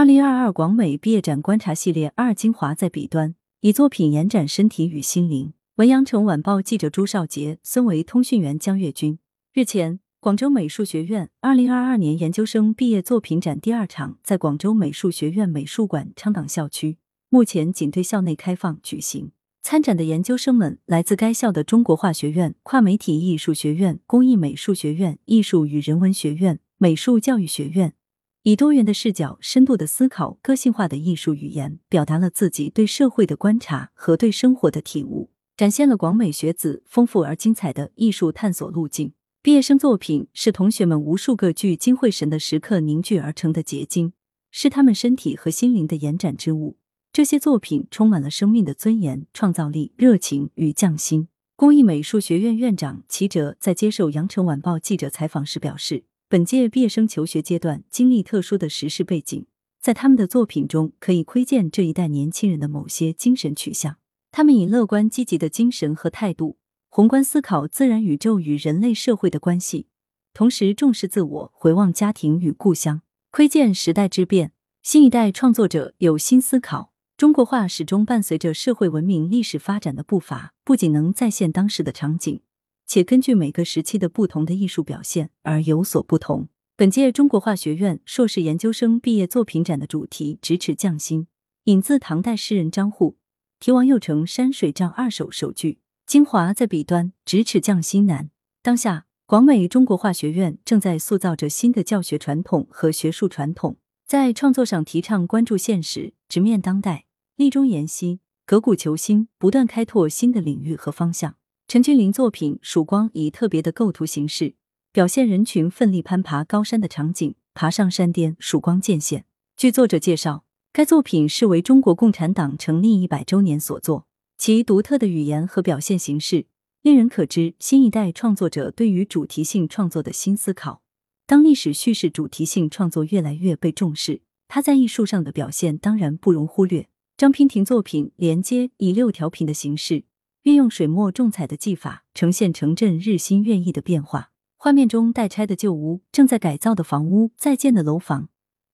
二零二二广美毕业展观察系列二精华在彼端，以作品延展身体与心灵。文阳城晚报记者朱少杰，孙维通讯员江月军。日前，广州美术学院二零二二年研究生毕业作品展第二场在广州美术学院美术馆昌岗校区，目前仅对校内开放举行。参展的研究生们来自该校的中国画学院、跨媒体艺术学院、工艺美术学院、艺术与人文学院、美术教育学院。以多元的视角、深度的思考、个性化的艺术语言，表达了自己对社会的观察和对生活的体悟，展现了广美学子丰富而精彩的艺术探索路径。毕业生作品是同学们无数个聚精会神的时刻凝聚而成的结晶，是他们身体和心灵的延展之物。这些作品充满了生命的尊严、创造力、热情与匠心。工艺美术学院院长齐哲在接受羊城晚报记者采访时表示。本届毕业生求学阶段经历特殊的时事背景，在他们的作品中可以窥见这一代年轻人的某些精神取向。他们以乐观积极的精神和态度，宏观思考自然宇宙与人类社会的关系，同时重视自我，回望家庭与故乡，窥见时代之变。新一代创作者有新思考。中国画始终伴随着社会文明历史发展的步伐，不仅能再现当时的场景。且根据每个时期的不同的艺术表现而有所不同。本届中国画学院硕士研究生毕业作品展的主题“咫尺匠心”，引自唐代诗人张祜，题王又成山水账二首首句。精华在笔端，咫尺匠心难。当下，广美中国画学院正在塑造着新的教学传统和学术传统，在创作上提倡关注现实、直面当代、立中研析、革古求新，不断开拓新的领域和方向。陈君林作品《曙光》以特别的构图形式表现人群奋力攀爬高山的场景，爬上山巅，曙光渐现。据作者介绍，该作品是为中国共产党成立一百周年所作，其独特的语言和表现形式，令人可知新一代创作者对于主题性创作的新思考。当历史叙事主题性创作越来越被重视，它在艺术上的表现当然不容忽略。张娉婷作品《连接》以六条屏的形式。运用水墨重彩的技法，呈现城镇日新月异的变化。画面中待拆的旧屋、正在改造的房屋、在建的楼房，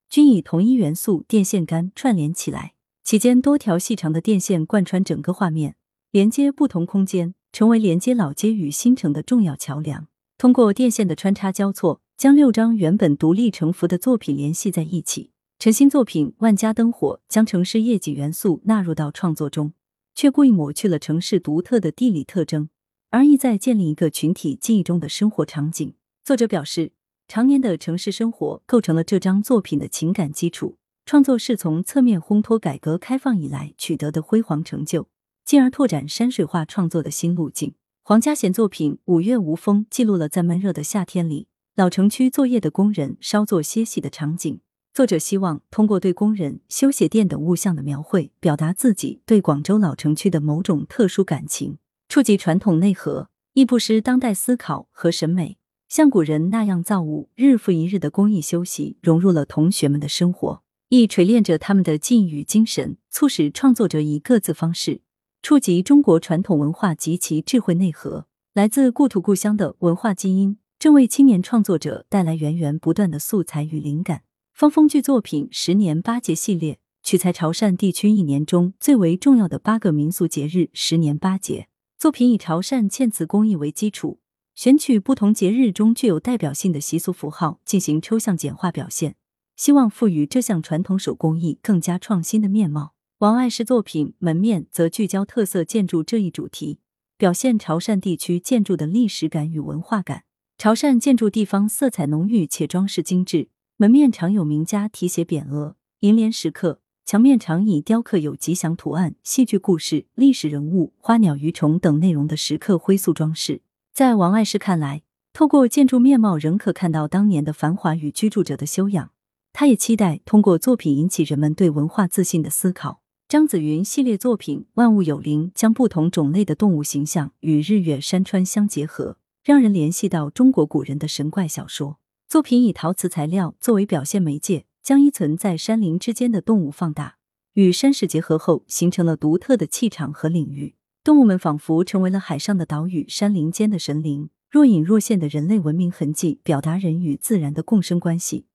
均以同一元素电线杆串联起来，其间多条细长的电线贯穿整个画面，连接不同空间，成为连接老街与新城的重要桥梁。通过电线的穿插交错，将六张原本独立成幅的作品联系在一起。陈新作品《万家灯火》将城市夜景元素纳入到创作中。却故意抹去了城市独特的地理特征，而意在建立一个群体记忆中的生活场景。作者表示，常年的城市生活构成了这张作品的情感基础。创作是从侧面烘托改革开放以来取得的辉煌成就，进而拓展山水画创作的新路径。黄家贤作品《五月无风》记录了在闷热的夏天里，老城区作业的工人稍作歇息的场景。作者希望通过对工人、修鞋店等物象的描绘，表达自己对广州老城区的某种特殊感情，触及传统内核，亦不失当代思考和审美。像古人那样造物，日复一日的工艺修习，融入了同学们的生活，亦锤炼着他们的技艺与精神，促使创作者以各自方式触及中国传统文化及其智慧内核。来自故土故乡的文化基因，正为青年创作者带来源源不断的素材与灵感。方风剧作品《十年八节》系列取材潮汕地区一年中最为重要的八个民俗节日“十年八节”。作品以潮汕嵌瓷工艺为基础，选取不同节日中具有代表性的习俗符号进行抽象简化表现，希望赋予这项传统手工艺更加创新的面貌。王爱诗作品《门面》则聚焦特色建筑这一主题，表现潮汕地区建筑的历史感与文化感。潮汕建筑地方色彩浓郁且装饰精致。门面常有名家题写匾额、楹联石刻，墙面常以雕刻有吉祥图案、戏剧故事、历史人物、花鸟鱼虫等内容的石刻灰塑装饰。在王爱诗看来，透过建筑面貌仍可看到当年的繁华与居住者的修养。他也期待通过作品引起人们对文化自信的思考。张子云系列作品《万物有灵》将不同种类的动物形象与日月山川相结合，让人联系到中国古人的神怪小说。作品以陶瓷材料作为表现媒介，将依存在山林之间的动物放大，与山势结合后，形成了独特的气场和领域。动物们仿佛成为了海上的岛屿，山林间的神灵，若隐若现的人类文明痕迹，表达人与自然的共生关系，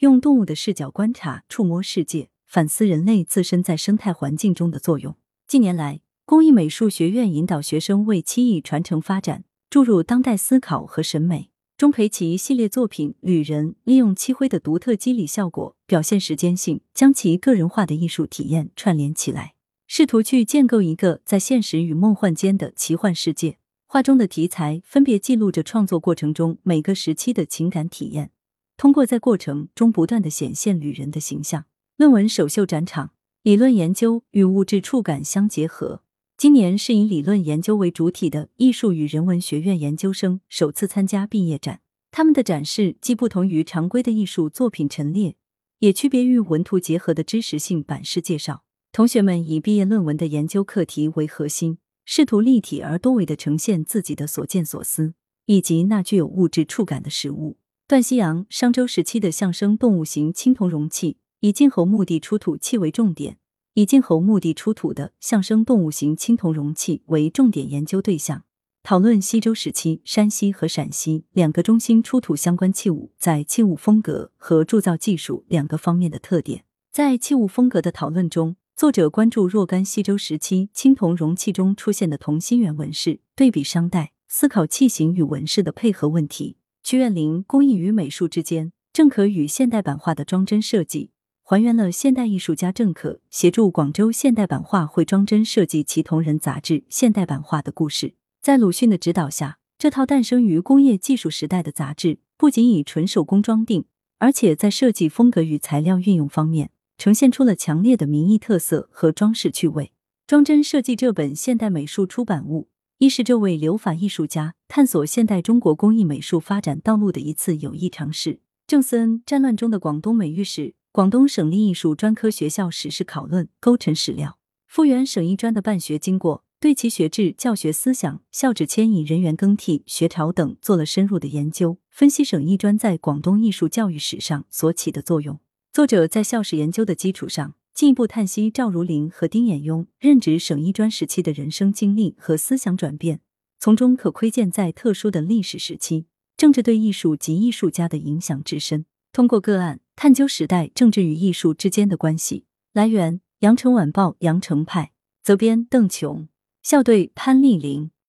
用动物的视角观察、触摸世界，反思人类自身在生态环境中的作用。近年来，工艺美术学院引导学生为漆艺传承发展注入当代思考和审美。钟培奇系列作品《旅人》利用漆灰的独特肌理效果，表现时间性，将其个人化的艺术体验串联起来，试图去建构一个在现实与梦幻间的奇幻世界。画中的题材分别记录着创作过程中每个时期的情感体验，通过在过程中不断的显现旅人的形象。论文首秀展场，理论研究与物质触感相结合。今年是以理论研究为主体的艺术与人文学院研究生首次参加毕业展。他们的展示既不同于常规的艺术作品陈列，也区别于文图结合的知识性版式介绍。同学们以毕业论文的研究课题为核心，试图立体而多维的呈现自己的所见所思，以及那具有物质触感的实物。段西洋商周时期的象声动物型青铜容器，以晋侯墓地出土器为重点。以晋侯墓地出土的象声动物型青铜容器为重点研究对象，讨论西周时期山西和陕西两个中心出土相关器物在器物风格和铸造技术两个方面的特点。在器物风格的讨论中，作者关注若干西周时期青铜容器中出现的同心圆纹饰，对比商代，思考器型与纹饰的配合问题。屈院林工艺与美术之间，正可与现代版画的装帧设计。还原了现代艺术家郑可协助广州现代版画会装帧设计其同人杂志《现代版画》的故事。在鲁迅的指导下，这套诞生于工业技术时代的杂志，不仅以纯手工装订，而且在设计风格与材料运用方面，呈现出了强烈的民艺特色和装饰趣味。装帧设计这本现代美术出版物，亦是这位留法艺术家探索现代中国工艺美术发展道路的一次有益尝试。郑思恩：战乱中的广东美育史。广东省立艺术专科学校史事考论构成史料，复原省艺专的办学经过，对其学制、教学思想、校址迁移、人员更替、学潮等做了深入的研究，分析省艺专在广东艺术教育史上所起的作用。作者在校史研究的基础上，进一步叹息赵如林和丁衍庸任职省艺专时期的人生经历和思想转变，从中可窥见在特殊的历史时期，政治对艺术及艺术家的影响之深。通过个案。探究时代政治与艺术之间的关系。来源：羊城晚报羊城派，责编：邓琼，校对：潘丽玲。